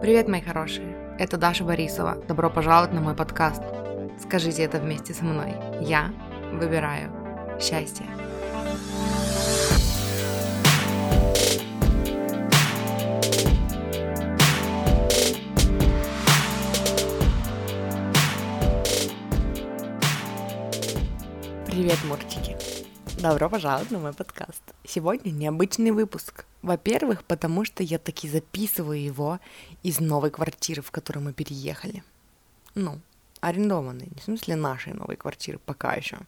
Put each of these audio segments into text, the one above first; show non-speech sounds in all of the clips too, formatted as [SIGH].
Привет, мои хорошие! Это Даша Борисова. Добро пожаловать на мой подкаст. Скажите это вместе со мной. Я выбираю счастье. Привет, мурчики! Добро пожаловать на мой подкаст. Сегодня необычный выпуск. Во-первых, потому что я таки записываю его из новой квартиры, в которую мы переехали. Ну, арендованной, в смысле нашей новой квартиры, пока еще.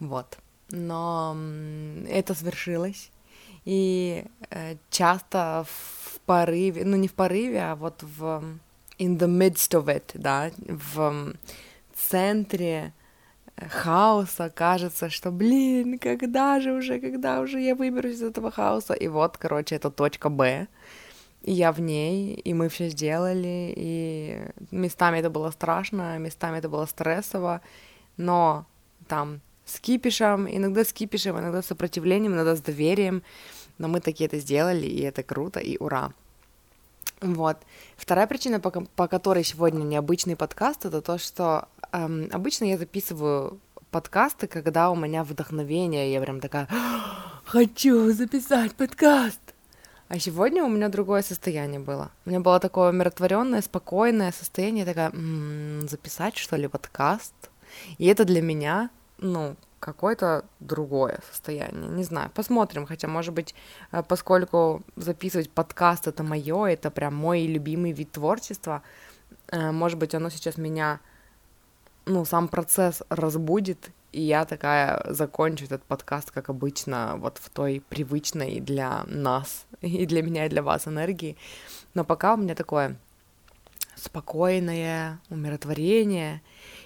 Вот. Но это свершилось. И э, часто в порыве, ну не в порыве, а вот в in the midst of it, да, в центре хаоса, кажется, что, блин, когда же уже, когда уже я выберусь из этого хаоса? И вот, короче, это точка Б, я в ней, и мы все сделали, и местами это было страшно, местами это было стрессово, но там с кипишем, иногда с кипишем, иногда с сопротивлением, иногда с доверием, но мы такие это сделали, и это круто, и ура. Вот. Вторая причина, по, по которой сегодня необычный подкаст, это то, что эм, обычно я записываю подкасты, когда у меня вдохновение, я прям такая, хочу записать подкаст. А сегодня у меня другое состояние было. У меня было такое умиротворенное, спокойное состояние, такая, м-м, записать что ли подкаст. И это для меня, ну, какое-то другое состояние. Не знаю, посмотрим. Хотя, может быть, э, поскольку записывать подкаст это мое, это прям мой любимый вид творчества, э, может быть, оно сейчас меня, ну, сам процесс разбудит, и я такая закончу этот подкаст, как обычно, вот в той привычной для нас, [LAUGHS] и для меня, и для вас энергии. Но пока у меня такое спокойное умиротворение,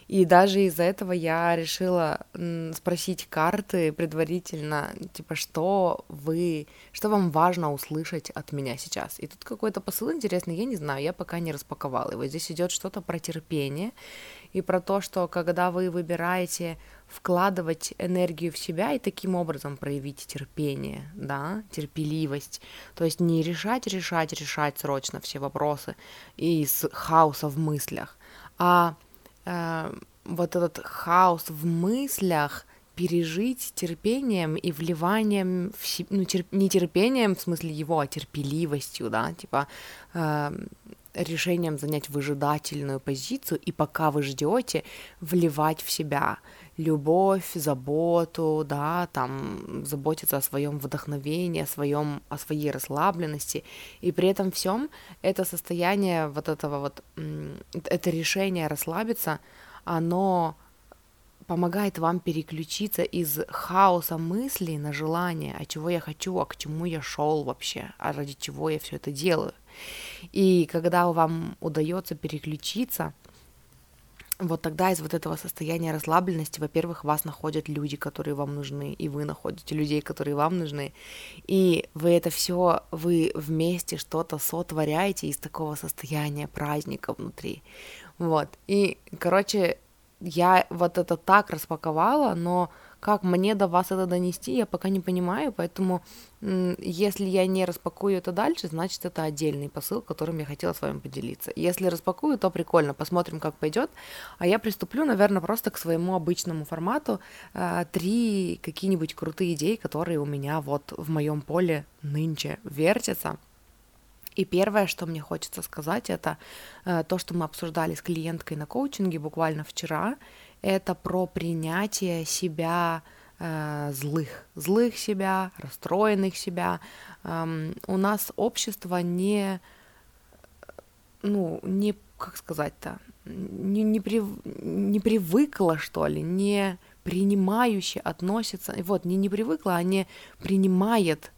и даже из-за этого я решила спросить карты предварительно, типа, что вы, что вам важно услышать от меня сейчас. И тут какой-то посыл интересный, я не знаю, я пока не распаковала его. Здесь идет что-то про терпение и про то, что когда вы выбираете вкладывать энергию в себя и таким образом проявить терпение, да, терпеливость, то есть не решать, решать, решать срочно все вопросы из хаоса в мыслях, а э, вот этот хаос в мыслях пережить терпением и вливанием в себя, ну, терп, не терпением в смысле его, а терпеливостью, да, типа э, решением занять выжидательную позицию и пока вы ждете, вливать в себя любовь, заботу, да, там заботиться о своем вдохновении, о своем, о своей расслабленности, и при этом всем это состояние вот этого вот, это решение расслабиться, оно помогает вам переключиться из хаоса мыслей на желание, а чего я хочу, а к чему я шел вообще, а ради чего я все это делаю. И когда вам удается переключиться, вот тогда из вот этого состояния расслабленности, во-первых, вас находят люди, которые вам нужны, и вы находите людей, которые вам нужны, и вы это все, вы вместе что-то сотворяете из такого состояния праздника внутри, вот, и, короче, я вот это так распаковала, но как мне до вас это донести, я пока не понимаю, поэтому если я не распакую это дальше, значит это отдельный посыл, которым я хотела с вами поделиться. Если распакую, то прикольно, посмотрим, как пойдет. А я приступлю, наверное, просто к своему обычному формату. Э, три какие-нибудь крутые идеи, которые у меня вот в моем поле нынче вертятся. И первое, что мне хочется сказать, это э, то, что мы обсуждали с клиенткой на коучинге буквально вчера это про принятие себя э, злых, злых себя, расстроенных себя. Эм, у нас общество не, ну, не, как сказать-то, не, не, при, не привыкло, что ли, не принимающе относится, вот, не не привыкла, а не принимает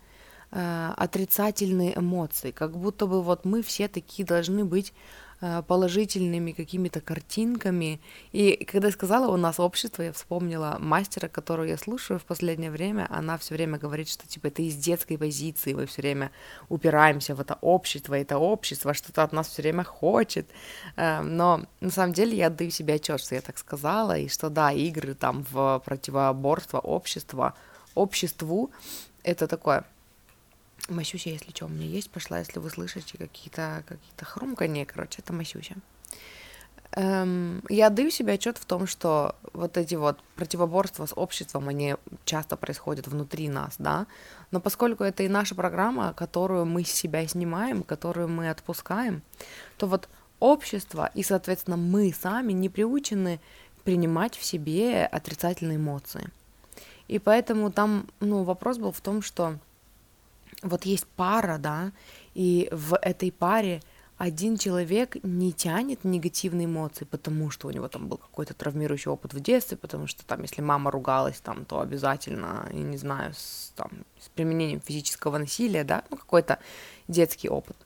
э, отрицательные эмоции, как будто бы вот мы все такие должны быть положительными какими-то картинками. И когда я сказала у нас общество, я вспомнила мастера, которую я слушаю в последнее время. Она все время говорит, что типа это из детской позиции, мы все время упираемся в это общество, это общество что-то от нас все время хочет. Э, но на самом деле я отдаю себе отчет, что я так сказала, и что да, игры там в противоборство общества, обществу, это такое Масюся, если что, у меня есть, пошла, если вы слышите какие-то какие хрумканье, короче, это Масюся. Эм, я даю себе отчет в том, что вот эти вот противоборства с обществом, они часто происходят внутри нас, да, но поскольку это и наша программа, которую мы с себя снимаем, которую мы отпускаем, то вот общество и, соответственно, мы сами не приучены принимать в себе отрицательные эмоции. И поэтому там, ну, вопрос был в том, что вот есть пара, да, и в этой паре один человек не тянет негативные эмоции, потому что у него там был какой-то травмирующий опыт в детстве, потому что там, если мама ругалась, там, то обязательно, я не знаю, с, там, с применением физического насилия, да, ну, какой-то детский опыт,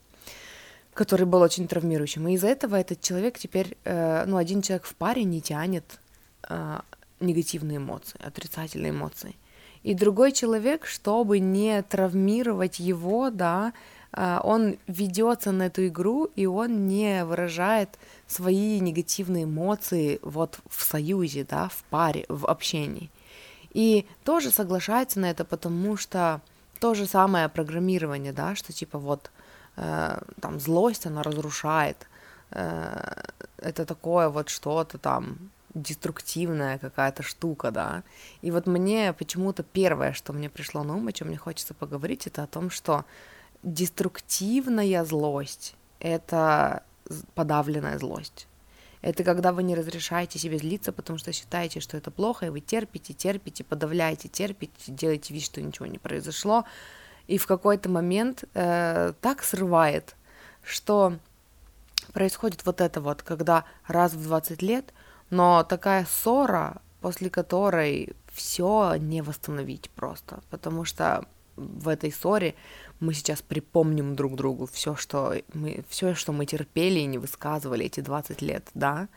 который был очень травмирующим. И из-за этого этот человек теперь, э, ну, один человек в паре не тянет э, негативные эмоции, отрицательные эмоции. И другой человек, чтобы не травмировать его, да, а, он ведется на эту игру, и он не выражает свои негативные эмоции вот в союзе, да, в паре, в общении. И тоже соглашается на это, потому что то же самое программирование, да, что типа вот э, там злость, она разрушает, э, это такое вот что-то там деструктивная какая-то штука, да. И вот мне почему-то первое, что мне пришло на ум, о чем мне хочется поговорить, это о том, что деструктивная злость — это подавленная злость. Это когда вы не разрешаете себе злиться, потому что считаете, что это плохо, и вы терпите, терпите, подавляете, терпите, делаете вид, что ничего не произошло, и в какой-то момент э, так срывает, что происходит вот это вот, когда раз в 20 лет, но такая ссора, после которой все не восстановить просто, потому что в этой ссоре мы сейчас припомним друг другу все, что мы, все, что мы терпели и не высказывали эти 20 лет, да.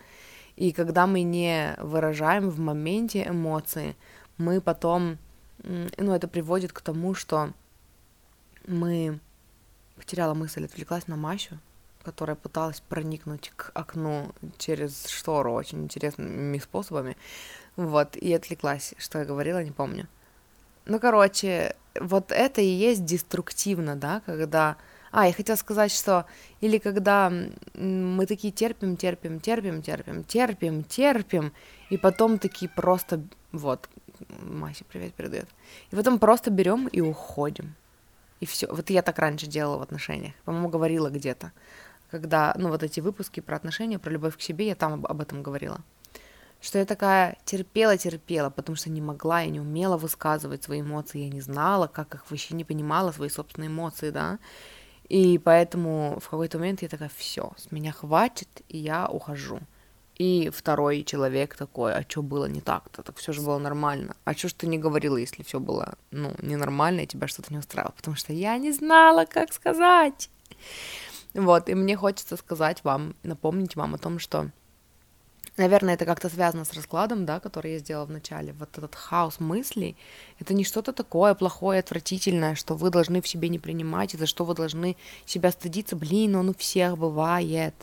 И когда мы не выражаем в моменте эмоции, мы потом, ну, это приводит к тому, что мы потеряла мысль, отвлеклась на Мащу, которая пыталась проникнуть к окну через штору очень интересными способами, вот, и отвлеклась, что я говорила, не помню. Ну, короче, вот это и есть деструктивно, да, когда... А, я хотела сказать, что или когда мы такие терпим, терпим, терпим, терпим, терпим, терпим, и потом такие просто, вот, Масе привет передает, и потом просто берем и уходим. И все. Вот я так раньше делала в отношениях. По-моему, говорила где-то. Когда, ну, вот эти выпуски про отношения, про любовь к себе, я там об, об этом говорила что я такая терпела-терпела, потому что не могла, я не умела высказывать свои эмоции, я не знала, как их вообще не понимала, свои собственные эмоции, да, и поэтому в какой-то момент я такая, все, с меня хватит, и я ухожу. И второй человек такой, а что было не так-то? Так все же было нормально. А что ж ты не говорила, если все было, ну, ненормально, и тебя что-то не устраивало? Потому что я не знала, как сказать. Вот, и мне хочется сказать вам, напомнить вам о том, что Наверное, это как-то связано с раскладом, да, который я сделала в начале. Вот этот хаос мыслей, это не что-то такое плохое, отвратительное, что вы должны в себе не принимать, и за что вы должны себя стыдиться. Блин, он у всех бывает.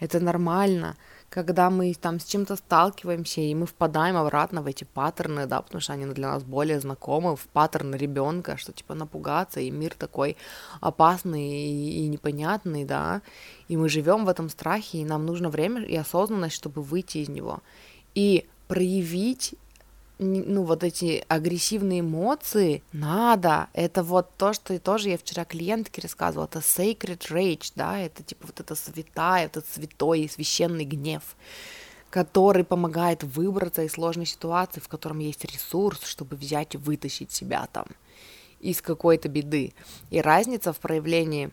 Это нормально когда мы там с чем-то сталкиваемся, и мы впадаем обратно в эти паттерны, да, потому что они для нас более знакомы, в паттерн ребенка, что типа напугаться, и мир такой опасный и, непонятный, да, и мы живем в этом страхе, и нам нужно время и осознанность, чтобы выйти из него. И проявить ну, вот эти агрессивные эмоции надо. Это вот то, что и тоже я вчера клиентке рассказывала, это sacred rage, да, это типа вот это святая, этот святой и священный гнев, который помогает выбраться из сложной ситуации, в котором есть ресурс, чтобы взять и вытащить себя там из какой-то беды. И разница в проявлении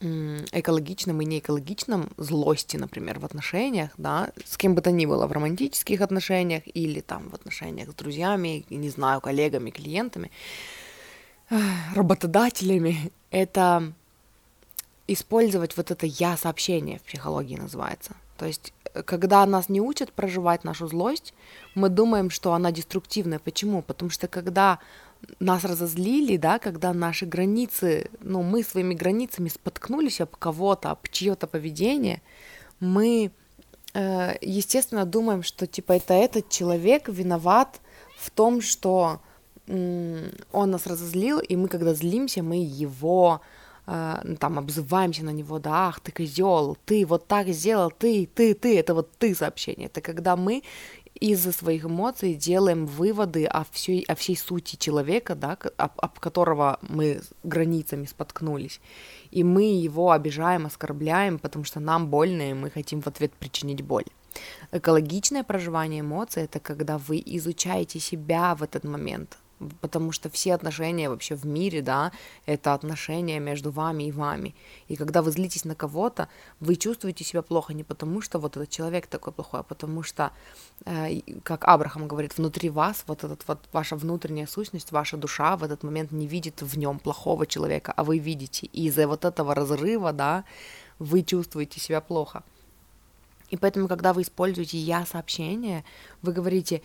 экологичном и неэкологичном злости, например, в отношениях, да, с кем бы то ни было, в романтических отношениях или там в отношениях с друзьями, не знаю, коллегами, клиентами, работодателями, это использовать вот это «я-сообщение» в психологии называется. То есть, э, когда нас не учат проживать нашу злость, мы думаем, что она деструктивная. Почему? Потому что когда нас разозлили, да, когда наши границы, ну, мы своими границами споткнулись об кого-то, об чье-то поведение, мы, э, естественно, думаем, что, типа, это этот человек виноват в том, что он нас разозлил, и мы, когда злимся, мы его э, там обзываемся на него, да, ах, ты козел, ты вот так сделал, ты, ты, ты, это вот ты сообщение. Это когда мы из-за своих эмоций делаем выводы о всей, о всей сути человека, да, об, об которого мы границами споткнулись. И мы его обижаем, оскорбляем, потому что нам больно, и мы хотим в ответ причинить боль. Экологичное проживание эмоций — это когда вы изучаете себя в этот момент, потому что все отношения вообще в мире, да, это отношения между вами и вами. И когда вы злитесь на кого-то, вы чувствуете себя плохо не потому, что вот этот человек такой плохой, а потому что, э, как Абрахам говорит, внутри вас вот этот вот ваша внутренняя сущность, ваша душа в этот момент не видит в нем плохого человека, а вы видите. И из-за вот этого разрыва, да, вы чувствуете себя плохо. И поэтому, когда вы используете я сообщение, вы говорите,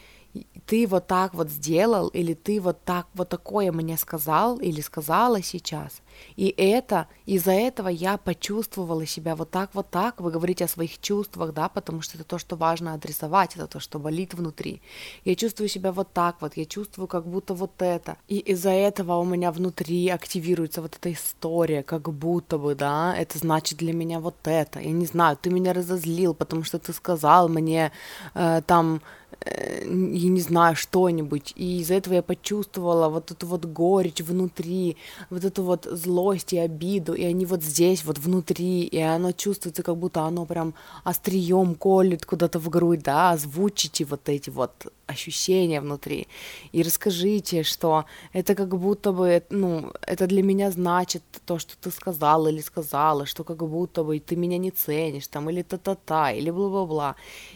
ты вот так вот сделал, или ты вот так вот такое мне сказал или сказала сейчас. И это, из-за этого я почувствовала себя вот так, вот так. Вы говорите о своих чувствах, да, потому что это то, что важно адресовать, это то, что болит внутри. Я чувствую себя вот так вот, я чувствую как будто вот это. И из-за этого у меня внутри активируется вот эта история, как будто бы, да, это значит для меня вот это. Я не знаю, ты меня разозлил, потому что ты сказал мне э, там Э, я не знаю, что-нибудь. И из-за этого я почувствовала вот эту вот горечь внутри, вот эту вот злость и обиду, и они вот здесь, вот внутри, и оно чувствуется, как будто оно прям острием колет куда-то в грудь, да, озвучите вот эти вот ощущения внутри. И расскажите, что это как будто бы, ну, это для меня значит то, что ты сказал или сказала, что как будто бы ты меня не ценишь, там, или та-та-та, или бла-бла-бла.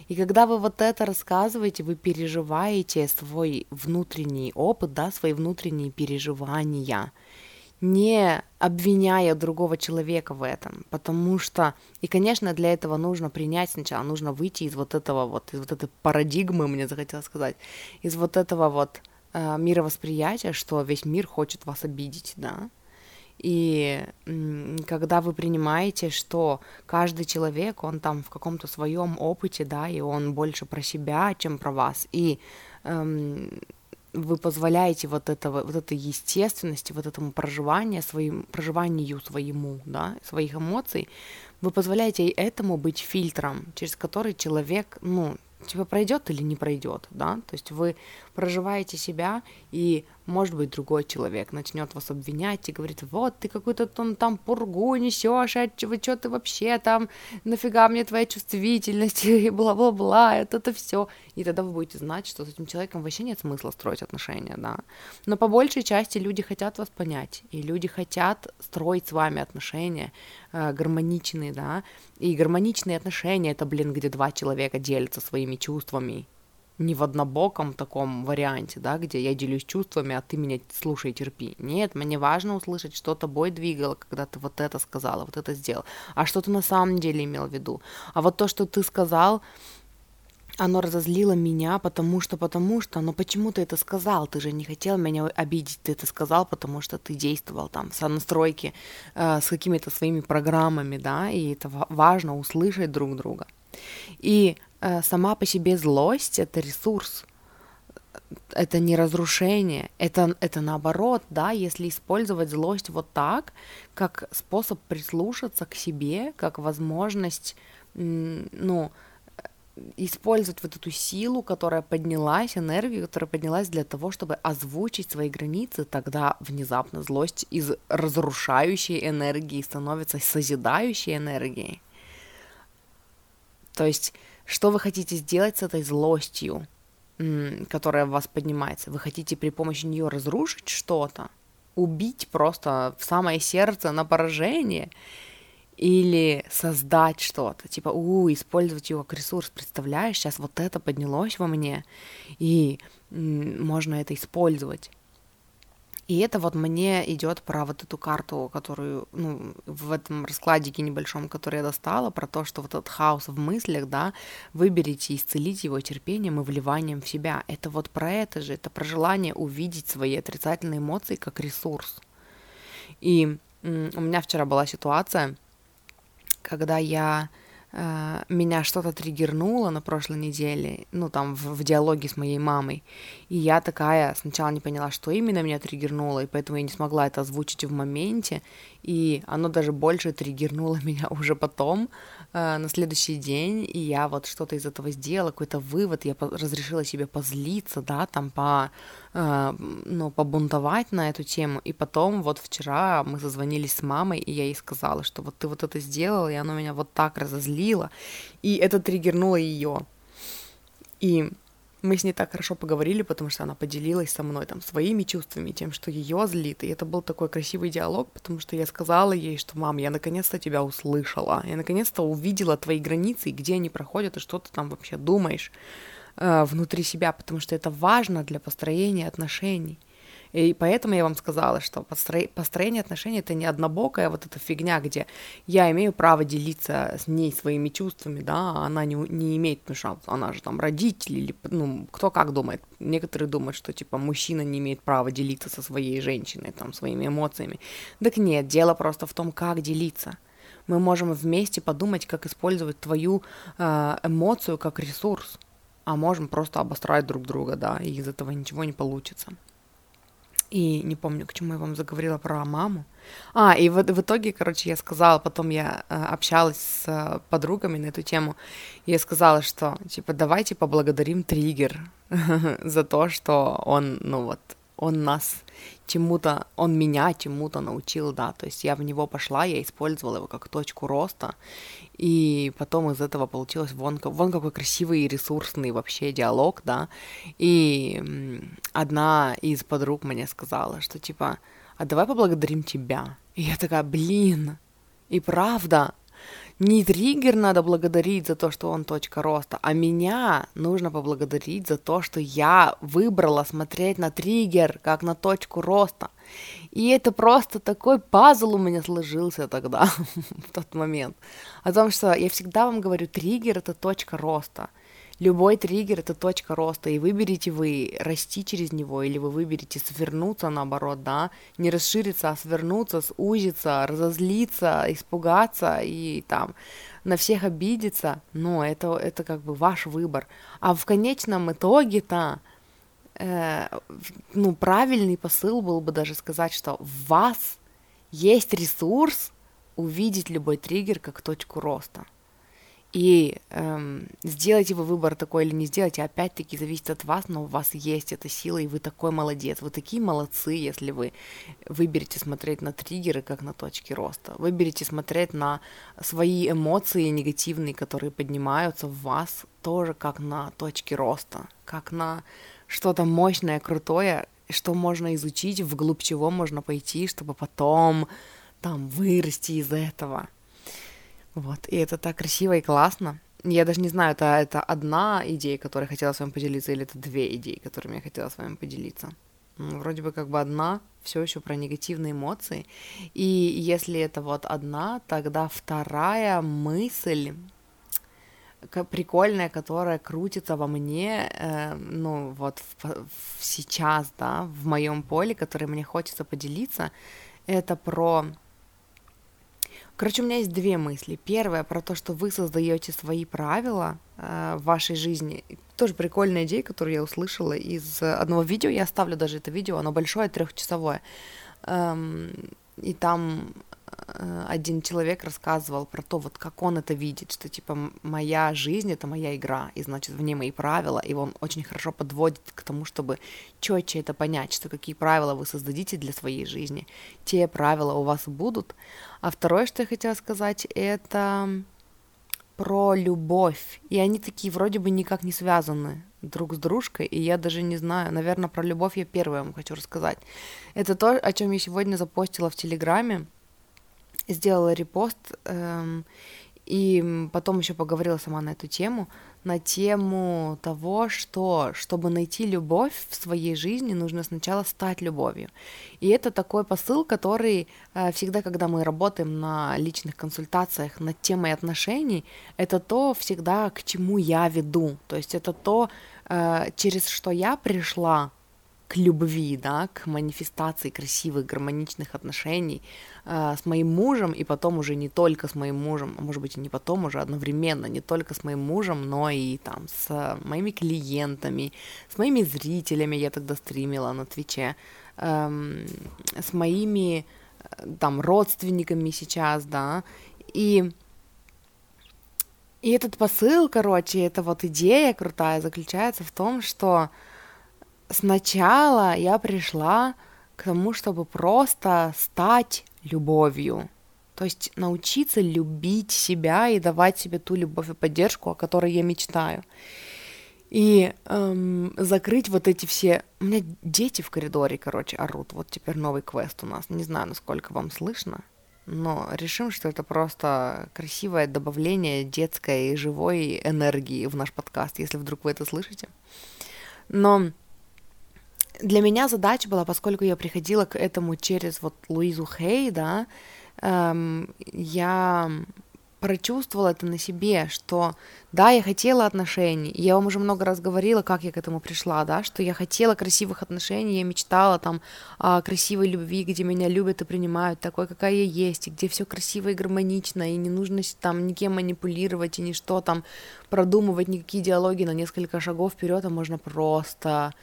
И когда вы вот это рассказываете, вы переживаете свой внутренний опыт, да, свои внутренние переживания – не обвиняя другого человека в этом, потому что, и, конечно, для этого нужно принять сначала, нужно выйти из вот этого вот, из вот этой парадигмы, мне захотелось сказать, из вот этого вот э, мировосприятия, что весь мир хочет вас обидеть, да, и когда вы принимаете, что каждый человек, он там в каком-то своем опыте, да, и он больше про себя, чем про вас, и эм, вы позволяете вот этого, вот этой естественности, вот этому проживанию, своим, проживанию своему, да, своих эмоций, вы позволяете этому быть фильтром, через который человек, ну, типа пройдет или не пройдет, да, то есть вы проживаете себя, и, может быть, другой человек начнет вас обвинять и говорит, вот, ты какую-то там, там пургу несешь, а чего, что ты вообще там, нафига мне твоя чувствительность, [LAUGHS] и бла-бла-бла, это это все. И тогда вы будете знать, что с этим человеком вообще нет смысла строить отношения, да. Но по большей части люди хотят вас понять, и люди хотят строить с вами отношения э, гармоничные, да, и гармоничные отношения, это, блин, где два человека делятся своими чувствами, не в однобоком таком варианте, да, где я делюсь чувствами, а ты меня слушай терпи. Нет, мне важно услышать, что тобой двигало, когда ты вот это сказала, вот это сделал, а что ты на самом деле имел в виду. А вот то, что ты сказал, оно разозлило меня, потому что, потому что, но почему ты это сказал? Ты же не хотел меня обидеть, ты это сказал, потому что ты действовал там в настройке э, с какими-то своими программами, да, и это важно услышать друг друга. И сама по себе злость это ресурс, это не разрушение, это, это наоборот, да, если использовать злость вот так, как способ прислушаться к себе, как возможность, ну, использовать вот эту силу, которая поднялась, энергию, которая поднялась для того, чтобы озвучить свои границы, тогда внезапно злость из разрушающей энергии становится созидающей энергией. То есть что вы хотите сделать с этой злостью, которая в вас поднимается? Вы хотите при помощи нее разрушить что-то? Убить просто в самое сердце на поражение? Или создать что-то, типа, у, использовать его как ресурс, представляешь, сейчас вот это поднялось во мне, и можно это использовать. И это вот мне идет про вот эту карту, которую, ну, в этом раскладике небольшом, который я достала, про то, что вот этот хаос в мыслях, да, выберите и исцелите его терпением и вливанием в себя. Это вот про это же, это про желание увидеть свои отрицательные эмоции как ресурс. И у меня вчера была ситуация, когда я меня что-то триггернуло на прошлой неделе, ну, там, в, в диалоге с моей мамой, и я такая сначала не поняла, что именно меня триггернуло, и поэтому я не смогла это озвучить в моменте, и оно даже больше триггернуло [LAUGHS] меня уже потом, на следующий день, и я вот что-то из этого сделала, какой-то вывод, я разрешила себе позлиться, да, там, по, э, ну, побунтовать на эту тему, и потом вот вчера мы созвонились с мамой, и я ей сказала, что вот ты вот это сделала, и оно меня вот так разозлило, и это триггернуло ее. И мы с ней так хорошо поговорили, потому что она поделилась со мной там своими чувствами, тем, что ее злит. И это был такой красивый диалог, потому что я сказала ей, что мам, я наконец-то тебя услышала, я наконец-то увидела твои границы, где они проходят, и что ты там вообще думаешь э, внутри себя, потому что это важно для построения отношений. И поэтому я вам сказала, что построение отношений это не однобокая вот эта фигня, где я имею право делиться с ней своими чувствами, да, а она не, не имеет, потому что она же там родитель или, ну, кто как думает. Некоторые думают, что, типа, мужчина не имеет права делиться со своей женщиной, там, своими эмоциями. Так нет, дело просто в том, как делиться мы можем вместе подумать, как использовать твою э, эмоцию как ресурс, а можем просто обострать друг друга, да, и из этого ничего не получится. И не помню, к чему я вам заговорила про маму. А, и в, в итоге, короче, я сказала, потом я э, общалась с э, подругами на эту тему, и я сказала, что, типа, давайте поблагодарим триггер [LAUGHS] за то, что он, ну вот, он нас чему-то, он меня чему-то научил, да, то есть я в него пошла, я использовала его как точку роста, и потом из этого получилось вон, вон какой красивый и ресурсный вообще диалог, да, и одна из подруг мне сказала, что типа, а давай поблагодарим тебя, и я такая, блин, и правда, не триггер надо благодарить за то, что он точка роста, а меня нужно поблагодарить за то, что я выбрала смотреть на триггер как на точку роста. И это просто такой пазл у меня сложился тогда, [LAUGHS] в тот момент. О том, что я всегда вам говорю, триггер — это точка роста — Любой триггер — это точка роста, и выберете вы расти через него, или вы выберете свернуться, наоборот, да, не расшириться, а свернуться, сузиться, разозлиться, испугаться и там на всех обидеться, но это, это как бы ваш выбор. А в конечном итоге-то, э, ну, правильный посыл был бы даже сказать, что в вас есть ресурс увидеть любой триггер как точку роста — и эм, сделаете вы выбор такой или не сделаете, опять-таки зависит от вас, но у вас есть эта сила, и вы такой молодец. Вы такие молодцы, если вы выберете смотреть на триггеры, как на точки роста. Выберете смотреть на свои эмоции негативные, которые поднимаются в вас, тоже как на точки роста, как на что-то мощное, крутое, что можно изучить, вглубь чего можно пойти, чтобы потом там вырасти из этого. Вот, и это так красиво и классно. Я даже не знаю, это, это одна идея, которой я хотела с вами поделиться, или это две идеи, которыми я хотела с вами поделиться. Вроде бы как бы одна, все еще про негативные эмоции. И если это вот одна, тогда вторая мысль, прикольная, которая крутится во мне, э, ну вот в, в сейчас, да, в моем поле, которой мне хочется поделиться, это про Короче, у меня есть две мысли. Первая про то, что вы создаете свои правила э, в вашей жизни. Тоже прикольная идея, которую я услышала из одного видео. Я оставлю даже это видео, оно большое, трехчасовое. Эм, и там один человек рассказывал про то, вот как он это видит, что типа моя жизнь это моя игра, и значит в ней мои правила, и он очень хорошо подводит к тому, чтобы четче это понять, что какие правила вы создадите для своей жизни, те правила у вас будут. А второе, что я хотела сказать, это про любовь. И они такие вроде бы никак не связаны друг с дружкой, и я даже не знаю, наверное, про любовь я первая вам хочу рассказать. Это то, о чем я сегодня запостила в Телеграме сделала репост эм, и потом еще поговорила сама на эту тему, на тему того, что чтобы найти любовь в своей жизни, нужно сначала стать любовью. И это такой посыл, который э, всегда, когда мы работаем на личных консультациях над темой отношений, это то всегда, к чему я веду. То есть это то, э, через что я пришла к любви, да, к манифестации красивых, гармоничных отношений э, с моим мужем, и потом уже не только с моим мужем, а может быть и не потом уже одновременно, не только с моим мужем, но и там с моими клиентами, с моими зрителями, я тогда стримила на Твиче, э, с моими э, там родственниками сейчас, да, и и этот посыл, короче, эта вот идея крутая заключается в том, что сначала я пришла к тому, чтобы просто стать любовью. То есть научиться любить себя и давать себе ту любовь и поддержку, о которой я мечтаю. И эм, закрыть вот эти все... У меня дети в коридоре, короче, орут. Вот теперь новый квест у нас. Не знаю, насколько вам слышно, но решим, что это просто красивое добавление детской живой энергии в наш подкаст, если вдруг вы это слышите. Но для меня задача была, поскольку я приходила к этому через вот Луизу Хей, да, эм, я прочувствовала это на себе, что да, я хотела отношений, я вам уже много раз говорила, как я к этому пришла, да, что я хотела красивых отношений, я мечтала там о красивой любви, где меня любят и принимают такой, какая я есть, и где все красиво и гармонично, и не нужно там никем манипулировать, и ничто там продумывать, никакие диалоги на несколько шагов вперед, а можно просто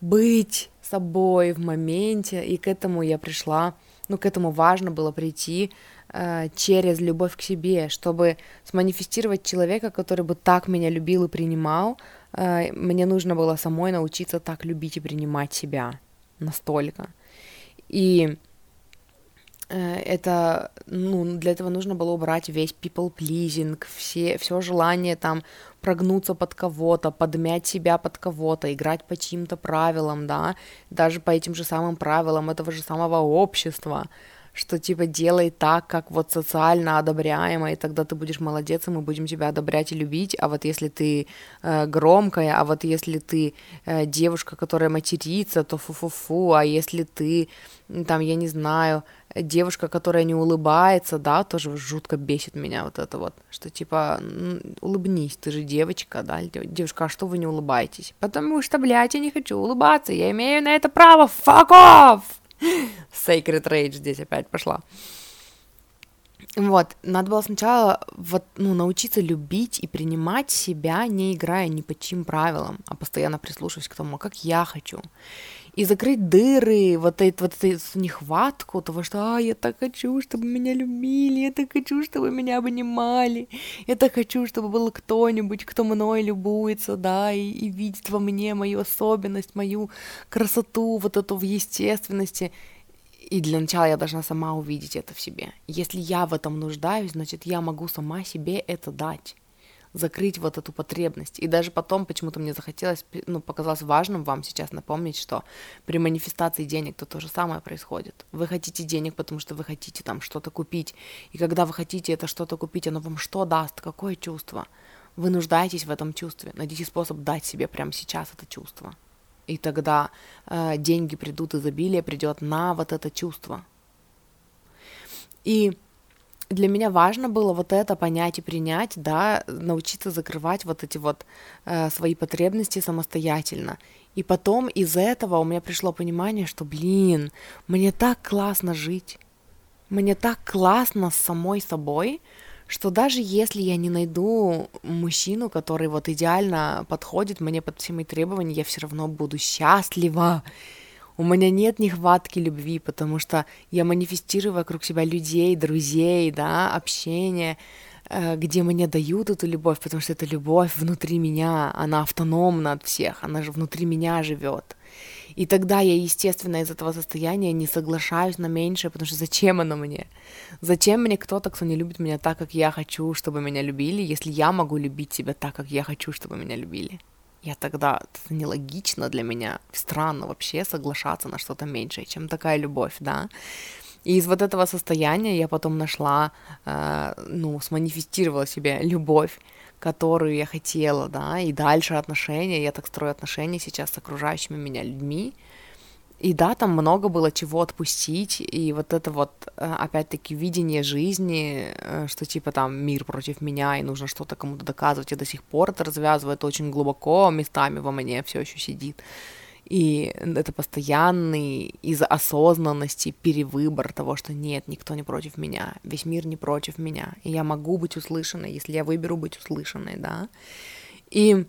быть собой в моменте, и к этому я пришла, ну, к этому важно было прийти э, через любовь к себе, чтобы сманифестировать человека, который бы так меня любил и принимал, э, мне нужно было самой научиться так любить и принимать себя. Настолько. И Э, это, ну, для этого нужно было убрать весь people pleasing, все, все желание там прогнуться под кого-то, подмять себя под кого-то, играть по чьим-то правилам, да, даже по этим же самым правилам этого же самого общества, что типа делай так, как вот социально одобряемо, и тогда ты будешь молодец, и мы будем тебя одобрять и любить, а вот если ты э, громкая, а вот если ты э, девушка, которая матерится, то фу-фу-фу, а если ты там, я не знаю, девушка, которая не улыбается, да, тоже жутко бесит меня вот это вот, что типа, улыбнись, ты же девочка, да, девушка, а что вы не улыбаетесь? Потому что, блядь, я не хочу улыбаться, я имею на это право, fuck off! Sacred Rage здесь опять пошла. Вот, надо было сначала вот, ну, научиться любить и принимать себя, не играя ни по чьим правилам, а постоянно прислушиваясь к тому, как я хочу и закрыть дыры, вот, эту, вот эту нехватку того, что а, я так хочу, чтобы меня любили, я так хочу, чтобы меня обнимали, я так хочу, чтобы был кто-нибудь, кто мной любуется, да, и, и видит во мне мою особенность, мою красоту, вот эту в естественности. И для начала я должна сама увидеть это в себе. Если я в этом нуждаюсь, значит, я могу сама себе это дать закрыть вот эту потребность. И даже потом почему-то мне захотелось, ну, показалось важным вам сейчас напомнить, что при манифестации денег то то же самое происходит. Вы хотите денег, потому что вы хотите там что-то купить. И когда вы хотите это что-то купить, оно вам что даст? Какое чувство? Вы нуждаетесь в этом чувстве. Найдите способ дать себе прямо сейчас это чувство. И тогда э, деньги придут, изобилие придет на вот это чувство. И для меня важно было вот это понять и принять, да, научиться закрывать вот эти вот э, свои потребности самостоятельно. И потом из этого у меня пришло понимание, что, блин, мне так классно жить, мне так классно с самой собой, что даже если я не найду мужчину, который вот идеально подходит мне под все мои требования, я все равно буду счастлива. У меня нет нехватки любви, потому что я манифестирую вокруг себя людей, друзей, да, общение, э, где мне дают эту любовь, потому что эта любовь внутри меня, она автономна от всех, она же внутри меня живет. И тогда я, естественно, из этого состояния не соглашаюсь на меньшее, потому что зачем оно мне? Зачем мне кто-то, кто не любит меня так, как я хочу, чтобы меня любили, если я могу любить себя так, как я хочу, чтобы меня любили? Я тогда, это нелогично для меня, странно вообще соглашаться на что-то меньшее, чем такая любовь, да. И из вот этого состояния я потом нашла, э, ну, сманифестировала себе любовь, которую я хотела, да, и дальше отношения, я так строю отношения сейчас с окружающими меня людьми, и да, там много было чего отпустить, и вот это вот, э, опять-таки, видение жизни, э, что типа там мир против меня, и нужно что-то кому-то доказывать, и до сих пор это развязывает очень глубоко, местами во мне все еще сидит. И это постоянный из осознанности перевыбор того, что нет, никто не против меня, весь мир не против меня, и я могу быть услышанной, если я выберу быть услышанной, да. И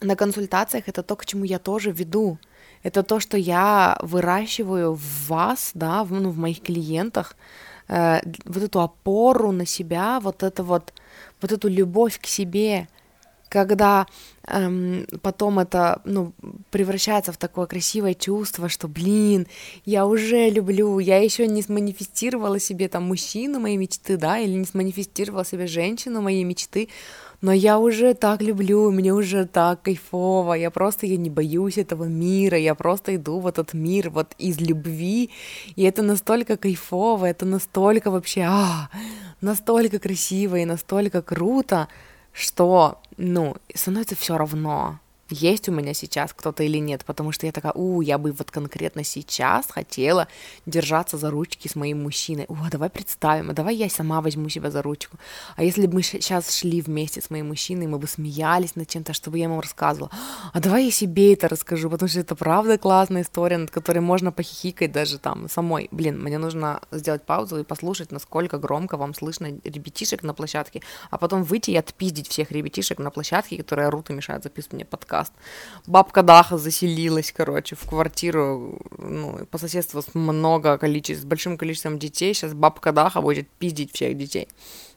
на консультациях это то, к чему я тоже веду. Это то, что я выращиваю в вас, да, в, ну, в моих клиентах, э, вот эту опору на себя, вот это вот, вот эту любовь к себе, когда эм, потом это ну, превращается в такое красивое чувство, что, блин, я уже люблю, я еще не сманифестировала себе там мужчину моей мечты, да, или не сманифестировала себе женщину моей мечты, но я уже так люблю, мне уже так кайфово, я просто, я не боюсь этого мира, я просто иду в этот мир вот из любви, и это настолько кайфово, это настолько вообще, а, настолько красиво и настолько круто, что, ну, становится все равно, есть у меня сейчас кто-то или нет, потому что я такая, у, я бы вот конкретно сейчас хотела держаться за ручки с моим мужчиной. О, давай представим, а давай я сама возьму себя за ручку. А если бы мы сейчас шли вместе с моим мужчиной, мы бы смеялись над чем-то, чтобы я ему рассказывала. А давай я себе это расскажу, потому что это правда классная история, над которой можно похихикать даже там самой. Блин, мне нужно сделать паузу и послушать, насколько громко вам слышно ребятишек на площадке, а потом выйти и отпиздить всех ребятишек на площадке, которые орут и мешают записывать мне подкаст подкаст. Бабка Даха заселилась, короче, в квартиру, ну, по соседству с много количеств, с большим количеством детей. Сейчас бабка Даха будет пиздить всех детей.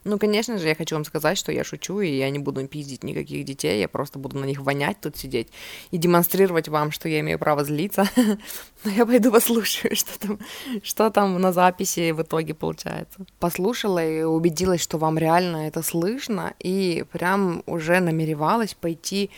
Ну, конечно же, я хочу вам сказать, что я шучу, и я не буду пиздить никаких детей, я просто буду на них вонять тут сидеть и демонстрировать вам, что я имею право злиться. [LAUGHS] Но я пойду послушаю, [LAUGHS] что там, что там на записи в итоге получается. Послушала и убедилась, что вам реально это слышно, и прям уже намеревалась пойти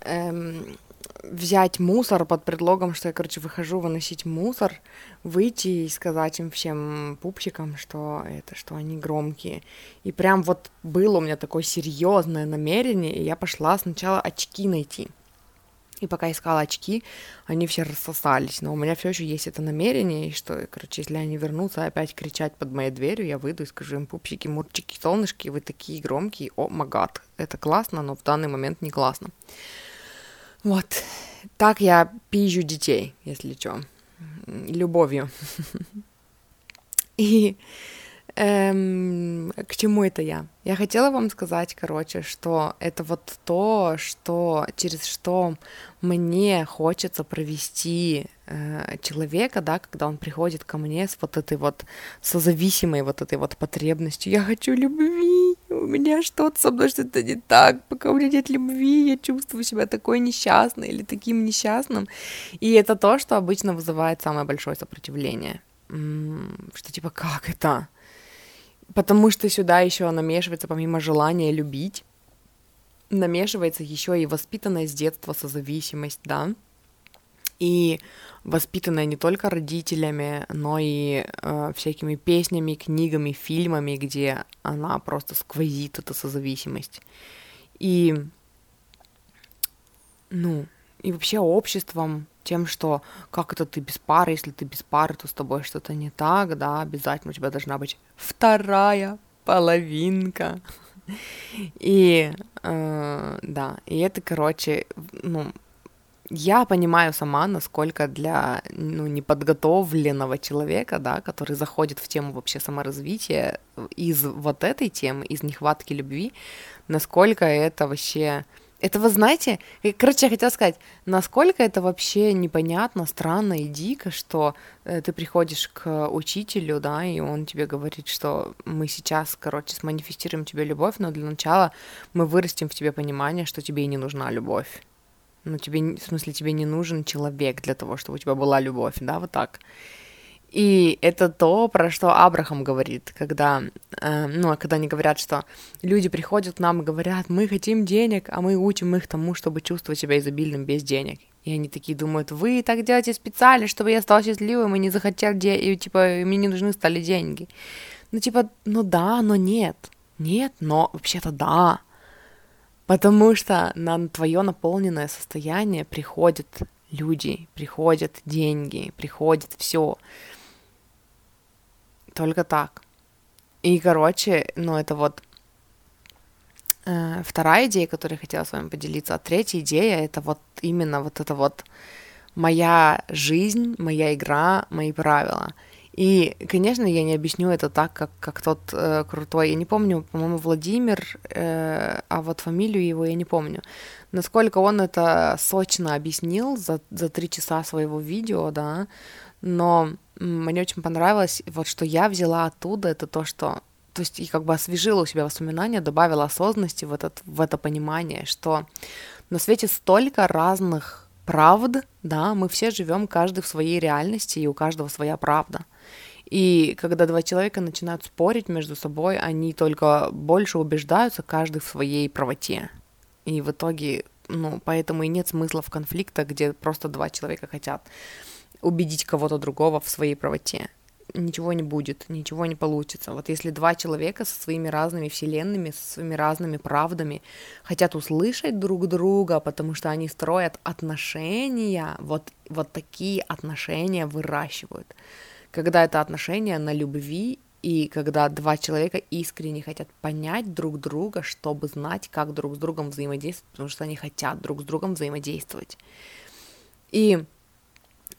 эм, взять мусор под предлогом, что я, короче, выхожу выносить мусор, выйти и сказать им всем пупчикам, что это, что они громкие. И прям вот было у меня такое серьезное намерение, и я пошла сначала очки найти. И пока искала очки, они все рассосались. Но у меня все еще есть это намерение, и что, короче, если они вернутся опять кричать под моей дверью, я выйду и скажу им, пупсики, мурчики, солнышки, вы такие громкие, о, магат, это классно, но в данный момент не классно. Вот. Так я пизжу детей, если что. Любовью. И эм, к чему это я? Я хотела вам сказать, короче, что это вот то, что через что мне хочется провести э, человека, да, когда он приходит ко мне с вот этой вот созависимой вот этой вот потребностью. Я хочу любви, меня что-то со мной что-то не так, пока у меня нет любви, я чувствую себя такой несчастной или таким несчастным. И это то, что обычно вызывает самое большое сопротивление. Что типа, как это? Потому что сюда еще намешивается, помимо желания любить, намешивается еще и воспитанная с детства созависимость, да, и воспитанная не только родителями, но и э, всякими песнями, книгами, фильмами, где она просто сквозит эта созависимость. И, ну, и вообще обществом, тем, что как это ты без пары, если ты без пары, то с тобой что-то не так, да, обязательно у тебя должна быть вторая половинка. [LAUGHS] И э, да, и это, короче, ну, я понимаю сама, насколько для ну, неподготовленного человека, да, который заходит в тему вообще саморазвития из вот этой темы, из нехватки любви, насколько это вообще это вы знаете, короче, я хотела сказать, насколько это вообще непонятно, странно и дико, что э, ты приходишь к учителю, да, и он тебе говорит, что мы сейчас, короче, сманифестируем тебе любовь, но для начала мы вырастим в тебе понимание, что тебе и не нужна любовь. Ну, тебе, в смысле, тебе не нужен человек для того, чтобы у тебя была любовь, да, вот так. И это то, про что Абрахам говорит, когда, э, ну, когда они говорят, что люди приходят к нам и говорят, мы хотим денег, а мы учим их тому, чтобы чувствовать себя изобильным без денег. И они такие думают, вы так делаете специально, чтобы я стал счастливым и не захотел, де- и, типа, мне не нужны стали деньги. Ну, типа, ну да, но нет. Нет, но вообще-то да. Потому что на твое наполненное состояние приходят люди, приходят деньги, приходит все. Только так. И, короче, ну это вот э, вторая идея, которую я хотела с вами поделиться. А третья идея это вот именно вот это вот моя жизнь, моя игра, мои правила. И, конечно, я не объясню это так, как, как тот э, крутой. Я не помню, по-моему, Владимир, э, а вот фамилию его я не помню. Насколько он это сочно объяснил за, за три часа своего видео, да. Но мне очень понравилось, вот что я взяла оттуда, это то, что то есть и как бы освежила у себя воспоминания, добавила осознанности в, этот, в это понимание, что на свете столько разных правд, да, мы все живем каждый в своей реальности, и у каждого своя правда. И когда два человека начинают спорить между собой, они только больше убеждаются каждый в своей правоте. И в итоге, ну, поэтому и нет смысла в конфликтах, где просто два человека хотят убедить кого-то другого в своей правоте ничего не будет, ничего не получится. Вот если два человека со своими разными вселенными, со своими разными правдами хотят услышать друг друга, потому что они строят отношения, вот, вот такие отношения выращивают. Когда это отношения на любви и когда два человека искренне хотят понять друг друга, чтобы знать, как друг с другом взаимодействовать, потому что они хотят друг с другом взаимодействовать. И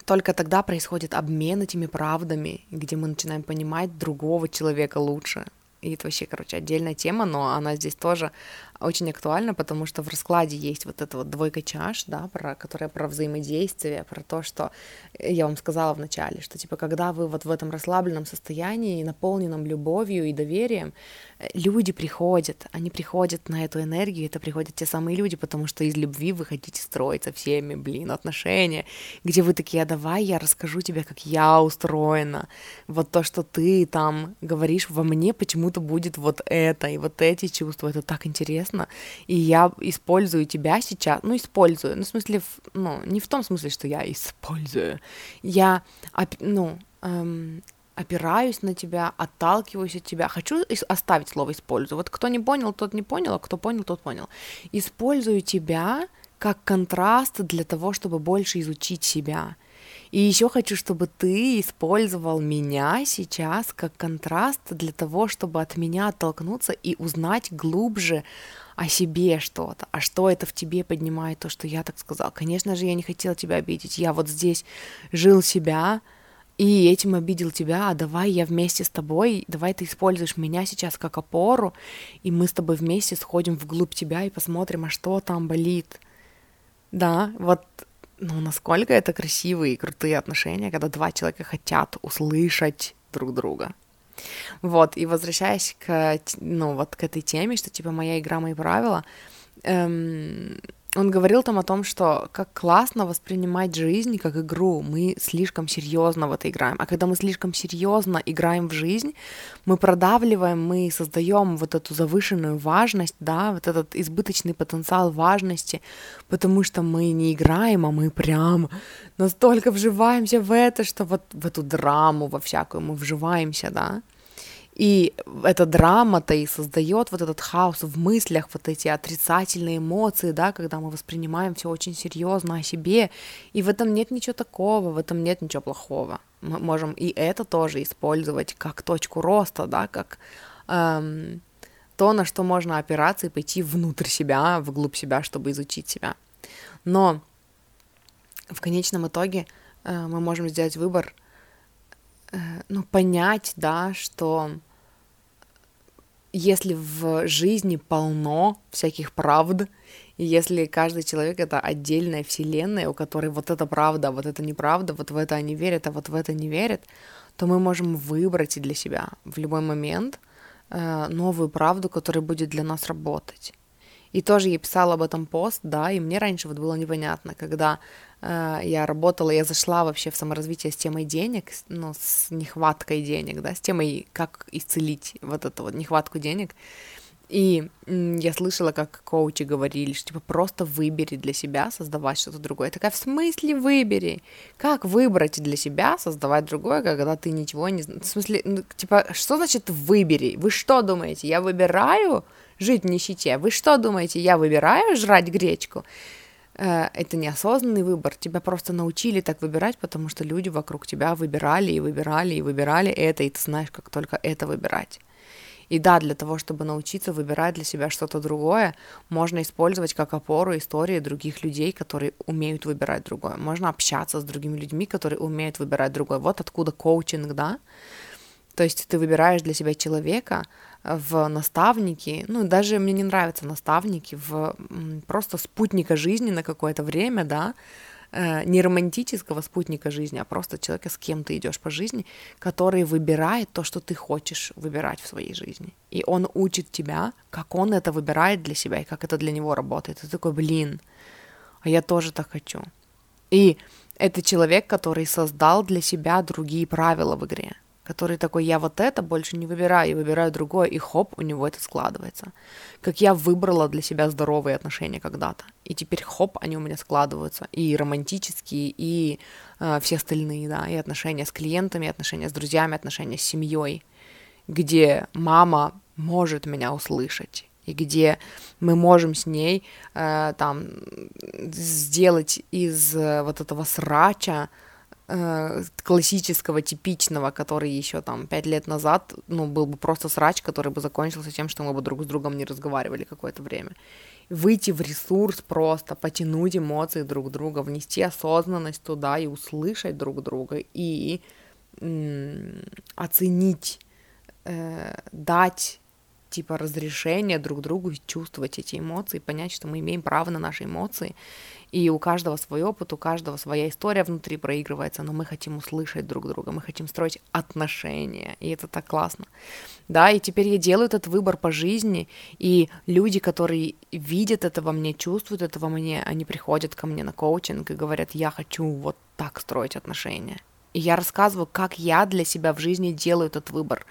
только тогда происходит обмен этими правдами, где мы начинаем понимать другого человека лучше. И это вообще, короче, отдельная тема, но она здесь тоже очень актуальна, потому что в раскладе есть вот эта вот двойка чаш, да, про, которая про взаимодействие, про то, что я вам сказала в начале, что типа когда вы вот в этом расслабленном состоянии, наполненном любовью и доверием, э, люди приходят, они приходят на эту энергию, это приходят те самые люди, потому что из любви вы хотите строить со всеми, блин, отношения, где вы такие, а давай я расскажу тебе, как я устроена, вот то, что ты там говоришь во мне, почему-то будет вот это, и вот эти чувства, это так интересно, честно, и я использую тебя сейчас, ну, использую, ну, в смысле, ну, не в том смысле, что я использую, я, ну, эм, опираюсь на тебя, отталкиваюсь от тебя. Хочу оставить слово «использую». Вот кто не понял, тот не понял, а кто понял, тот понял. Использую тебя как контраст для того, чтобы больше изучить себя. И еще хочу, чтобы ты использовал меня сейчас как контраст для того, чтобы от меня оттолкнуться и узнать глубже о себе что-то, а что это в тебе поднимает то, что я так сказал. Конечно же, я не хотела тебя обидеть. Я вот здесь жил себя, и этим обидел тебя, а давай я вместе с тобой, давай ты используешь меня сейчас как опору, и мы с тобой вместе сходим вглубь тебя и посмотрим, а что там болит. Да, вот ну, насколько это красивые и крутые отношения, когда два человека хотят услышать друг друга. Вот, и возвращаясь к, ну, вот к этой теме, что, типа, моя игра, мои правила, эм, он говорил там о том, что как классно воспринимать жизнь как игру, мы слишком серьезно в это играем. А когда мы слишком серьезно играем в жизнь, мы продавливаем, мы создаем вот эту завышенную важность, да, вот этот избыточный потенциал важности, потому что мы не играем, а мы прям настолько вживаемся в это, что вот в эту драму, во всякую мы вживаемся, да. И эта драма-то и создает вот этот хаос в мыслях, вот эти отрицательные эмоции, да, когда мы воспринимаем все очень серьезно о себе. И в этом нет ничего такого, в этом нет ничего плохого. Мы можем и это тоже использовать как точку роста, да, как эм, то, на что можно опираться и пойти внутрь себя, вглубь себя, чтобы изучить себя. Но в конечном итоге э, мы можем сделать выбор, э, ну, понять, да, что если в жизни полно всяких правд, и если каждый человек — это отдельная вселенная, у которой вот это правда, а вот это неправда, вот в это они верят, а вот в это не верят, то мы можем выбрать для себя в любой момент э, новую правду, которая будет для нас работать. И тоже я писала об этом пост, да, и мне раньше вот было непонятно, когда э, я работала, я зашла вообще в саморазвитие с темой денег, ну, с нехваткой денег, да, с темой, как исцелить вот эту вот нехватку денег. И я слышала, как коучи говорили, что типа просто выбери для себя создавать что-то другое. Я такая, в смысле выбери? Как выбрать для себя создавать другое, когда ты ничего не? В смысле, ну, типа, что значит выбери? Вы что думаете, я выбираю жить в нищете. Вы что думаете, я выбираю жрать гречку? Э, это неосознанный выбор. Тебя просто научили так выбирать, потому что люди вокруг тебя выбирали и выбирали и выбирали это, и ты знаешь, как только это выбирать. И да, для того, чтобы научиться выбирать для себя что-то другое, можно использовать как опору истории других людей, которые умеют выбирать другое. Можно общаться с другими людьми, которые умеют выбирать другое. Вот откуда коучинг, да? То есть ты выбираешь для себя человека в наставники, ну, даже мне не нравятся наставники, в просто спутника жизни на какое-то время, да, Э, не романтического спутника жизни, а просто человека, с кем ты идешь по жизни, который выбирает то, что ты хочешь выбирать в своей жизни. И он учит тебя, как он это выбирает для себя и как это для него работает. Ты такой, блин, а я тоже так хочу. И это человек, который создал для себя другие правила в игре который такой, я вот это больше не выбираю, я выбираю другое, и хоп, у него это складывается. Как я выбрала для себя здоровые отношения когда-то, и теперь хоп, они у меня складываются, и романтические, и э, все остальные, да, и отношения с клиентами, и отношения с друзьями, отношения с семьей, где мама может меня услышать, и где мы можем с ней э, там сделать из э, вот этого срача классического, типичного, который еще там пять лет назад, ну, был бы просто срач, который бы закончился тем, что мы бы друг с другом не разговаривали какое-то время. Выйти в ресурс просто, потянуть эмоции друг друга, внести осознанность туда и услышать друг друга, и м- оценить, э, дать типа разрешение друг другу чувствовать эти эмоции, понять, что мы имеем право на наши эмоции, и у каждого свой опыт, у каждого своя история внутри проигрывается, но мы хотим услышать друг друга, мы хотим строить отношения, и это так классно. Да, и теперь я делаю этот выбор по жизни, и люди, которые видят это во мне, чувствуют это во мне, они приходят ко мне на коучинг и говорят, я хочу вот так строить отношения. И я рассказываю, как я для себя в жизни делаю этот выбор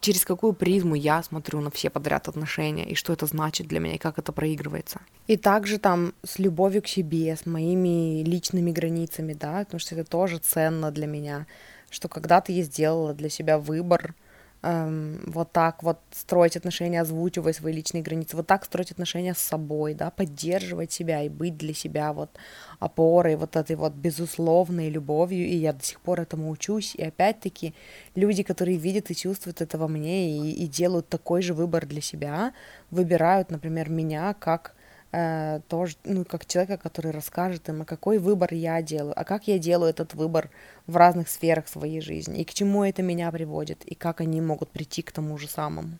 через какую призму я смотрю на все подряд отношения, и что это значит для меня, и как это проигрывается. И также там с любовью к себе, с моими личными границами, да, потому что это тоже ценно для меня, что когда-то я сделала для себя выбор, эм, вот так вот строить отношения, озвучивая свои личные границы, вот так строить отношения с собой, да, поддерживать себя и быть для себя вот опорой, вот этой вот безусловной любовью, и я до сих пор этому учусь, и опять-таки люди, которые видят и чувствуют это во мне и, и делают такой же выбор для себя, выбирают, например, меня как э, тоже, ну, как человека, который расскажет им, а какой выбор я делаю, а как я делаю этот выбор в разных сферах своей жизни, и к чему это меня приводит, и как они могут прийти к тому же самому.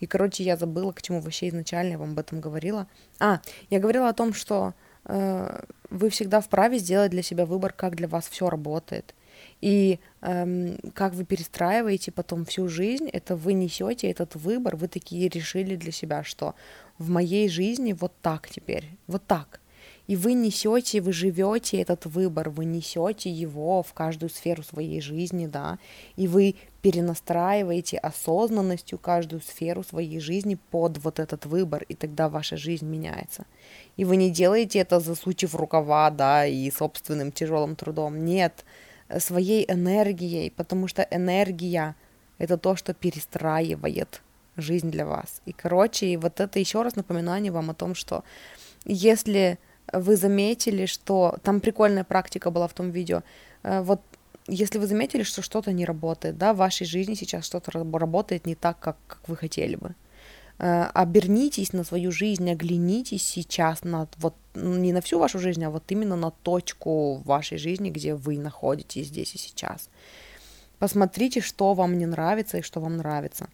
И, короче, я забыла, к чему вообще изначально я вам об этом говорила. А, я говорила о том, что э, вы всегда вправе сделать для себя выбор, как для вас все работает. И эм, как вы перестраиваете потом всю жизнь, это вы несете этот выбор, вы такие решили для себя, что в моей жизни вот так теперь, вот так. И вы несете, вы живете этот выбор, вы несете его в каждую сферу своей жизни, да, и вы перенастраиваете осознанностью каждую сферу своей жизни под вот этот выбор, и тогда ваша жизнь меняется. И вы не делаете это засучив рукава, да, и собственным тяжелым трудом. Нет, своей энергией, потому что энергия — это то, что перестраивает жизнь для вас. И, короче, и вот это еще раз напоминание вам о том, что если вы заметили, что... Там прикольная практика была в том видео. Э, вот если вы заметили, что что-то не работает, да, в вашей жизни сейчас что-то работает не так, как, как вы хотели бы, э, обернитесь на свою жизнь, оглянитесь сейчас на вот не на всю вашу жизнь, а вот именно на точку вашей жизни, где вы находитесь здесь и сейчас. Посмотрите, что вам не нравится и что вам нравится.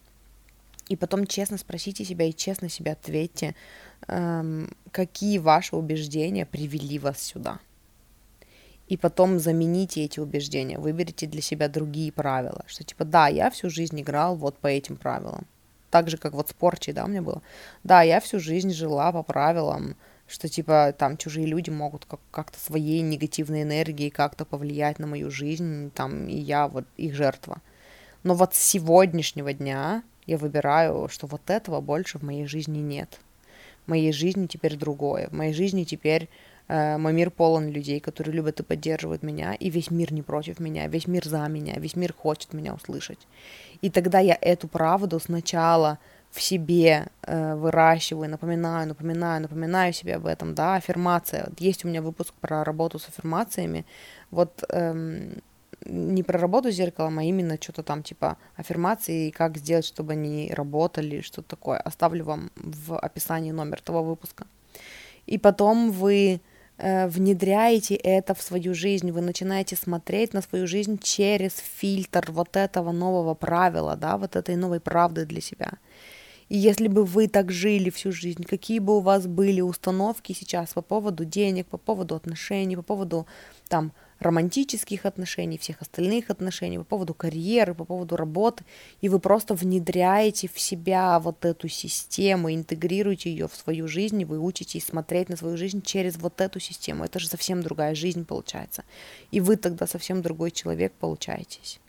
И потом честно спросите себя и честно себе ответьте, эм, какие ваши убеждения привели вас сюда. И потом замените эти убеждения, выберите для себя другие правила. Что типа, да, я всю жизнь играл вот по этим правилам. Так же, как вот спорчи, да, у меня было. Да, я всю жизнь жила по правилам, что типа там чужие люди могут как- как-то своей негативной энергией как-то повлиять на мою жизнь, там, и я вот их жертва. Но вот с сегодняшнего дня я выбираю, что вот этого больше в моей жизни нет. В моей жизни теперь другое. В моей жизни теперь э, мой мир полон людей, которые любят и поддерживают меня, и весь мир не против меня, весь мир за меня, весь мир хочет меня услышать. И тогда я эту правду сначала в себе э, выращиваю, напоминаю, напоминаю, напоминаю себе об этом, да, аффирмация. Есть у меня выпуск про работу с аффирмациями. Вот эм, не про работу с зеркалом, а именно что-то там типа аффирмации как сделать, чтобы они работали, что-то такое. Оставлю вам в описании номер того выпуска. И потом вы э, внедряете это в свою жизнь, вы начинаете смотреть на свою жизнь через фильтр вот этого нового правила, да, вот этой новой правды для себя. И если бы вы так жили всю жизнь, какие бы у вас были установки сейчас по поводу денег, по поводу отношений, по поводу там романтических отношений, всех остальных отношений, по поводу карьеры, по поводу работы, и вы просто внедряете в себя вот эту систему, интегрируете ее в свою жизнь, и вы учитесь смотреть на свою жизнь через вот эту систему. Это же совсем другая жизнь получается. И вы тогда совсем другой человек получаетесь.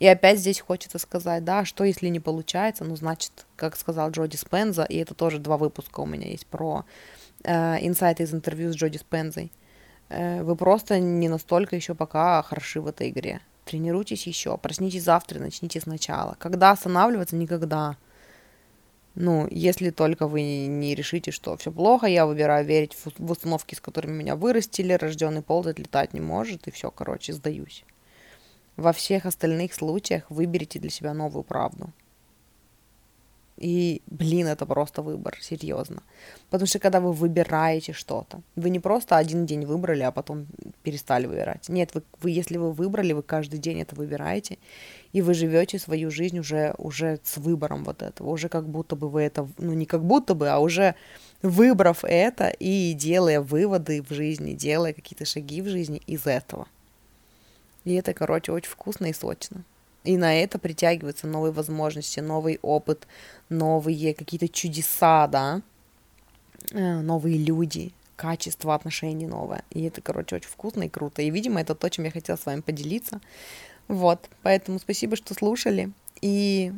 И опять здесь хочется сказать, да, что если не получается, ну, значит, как сказал Джоди Спенза, и это тоже два выпуска у меня есть про э, инсайты из интервью с Джоди Спензой, вы просто не настолько еще пока хороши в этой игре. Тренируйтесь еще, проснитесь завтра, начните сначала. Когда останавливаться? Никогда. Ну, если только вы не решите, что все плохо, я выбираю верить в установки, с которыми меня вырастили, рожденный ползать, летать не может, и все, короче, сдаюсь. Во всех остальных случаях выберите для себя новую правду. И, блин, это просто выбор, серьезно. Потому что когда вы выбираете что-то, вы не просто один день выбрали, а потом перестали выбирать. Нет, вы, вы если вы выбрали, вы каждый день это выбираете, и вы живете свою жизнь уже, уже с выбором вот этого, уже как будто бы вы это, ну не как будто бы, а уже выбрав это и делая выводы в жизни, делая какие-то шаги в жизни из этого. И это, короче, очень вкусно и сочно. И на это притягиваются новые возможности, новый опыт, новые какие-то чудеса, да, э, новые люди, качество отношений новое. И это, короче, очень вкусно и круто. И, видимо, это то, чем я хотела с вами поделиться. Вот, поэтому спасибо, что слушали. И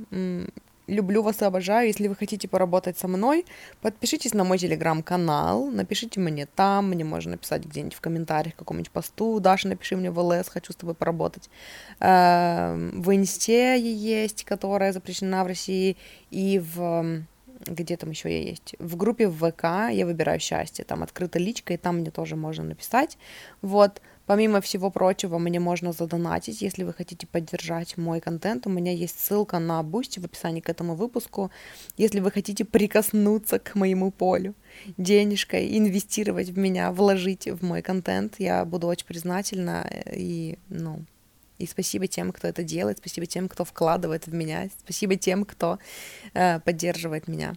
Люблю вас и обожаю. Если вы хотите поработать со мной, подпишитесь на мой телеграм-канал, напишите мне там, мне можно написать где-нибудь в комментариях какому-нибудь посту. Даша, напиши мне в ЛС, хочу с тобой поработать. Эм, в Инсте есть, которая запрещена в России, и в где там еще я есть, в группе ВК я выбираю счастье, там открыта личка, и там мне тоже можно написать, вот, Помимо всего прочего, мне можно задонатить, если вы хотите поддержать мой контент. У меня есть ссылка на Бусти в описании к этому выпуску. Если вы хотите прикоснуться к моему полю денежкой, инвестировать в меня, вложить в мой контент, я буду очень признательна. И, ну, и спасибо тем, кто это делает, спасибо тем, кто вкладывает в меня, спасибо тем, кто э, поддерживает меня.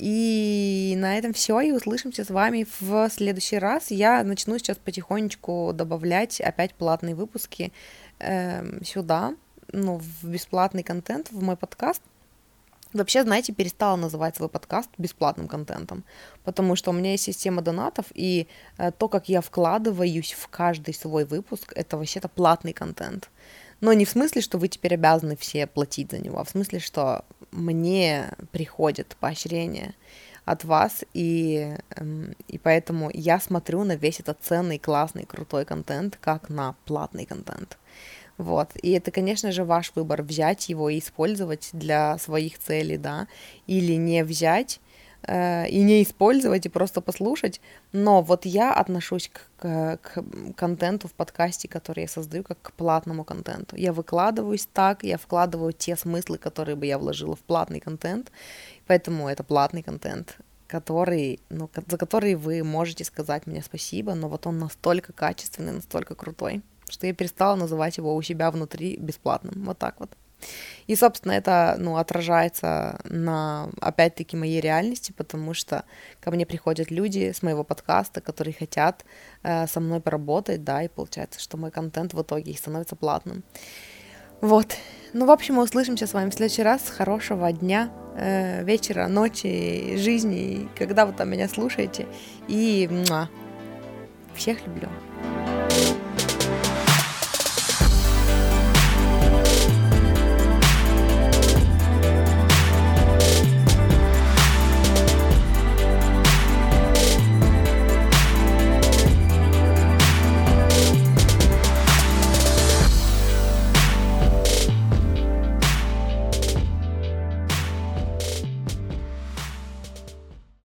И на этом все, и услышимся с вами в следующий раз. Я начну сейчас потихонечку добавлять опять платные выпуски э, сюда, ну, в бесплатный контент, в мой подкаст. Вообще, знаете, перестала называть свой подкаст бесплатным контентом, потому что у меня есть система донатов, и э, то, как я вкладываюсь в каждый свой выпуск, это вообще-то платный контент. Но не в смысле, что вы теперь обязаны все платить за него, а в смысле, что мне приходит поощрение от вас, и, эм, и поэтому я смотрю на весь этот ценный, классный, крутой контент, как на платный контент. Вот. И это, конечно же, ваш выбор взять его и использовать для своих целей, да, или не взять Э, и не использовать, и просто послушать. Но вот я отношусь к, к, к контенту в подкасте, который я создаю, как к платному контенту. Я выкладываюсь так, я вкладываю те смыслы, которые бы я вложила в платный контент, поэтому это платный контент который, ну, за который вы можете сказать мне спасибо, но вот он настолько качественный, настолько крутой, что я перестала называть его у себя внутри бесплатным. Вот так вот. И, собственно, это, ну, отражается на, опять-таки, моей реальности, потому что ко мне приходят люди с моего подкаста, которые хотят э, со мной поработать, да, и получается, что мой контент в итоге становится платным. Вот. Ну, в общем, мы услышимся с вами в следующий раз. Хорошего дня, э, вечера, ночи, жизни, когда вы там меня слушаете. И муа, всех люблю.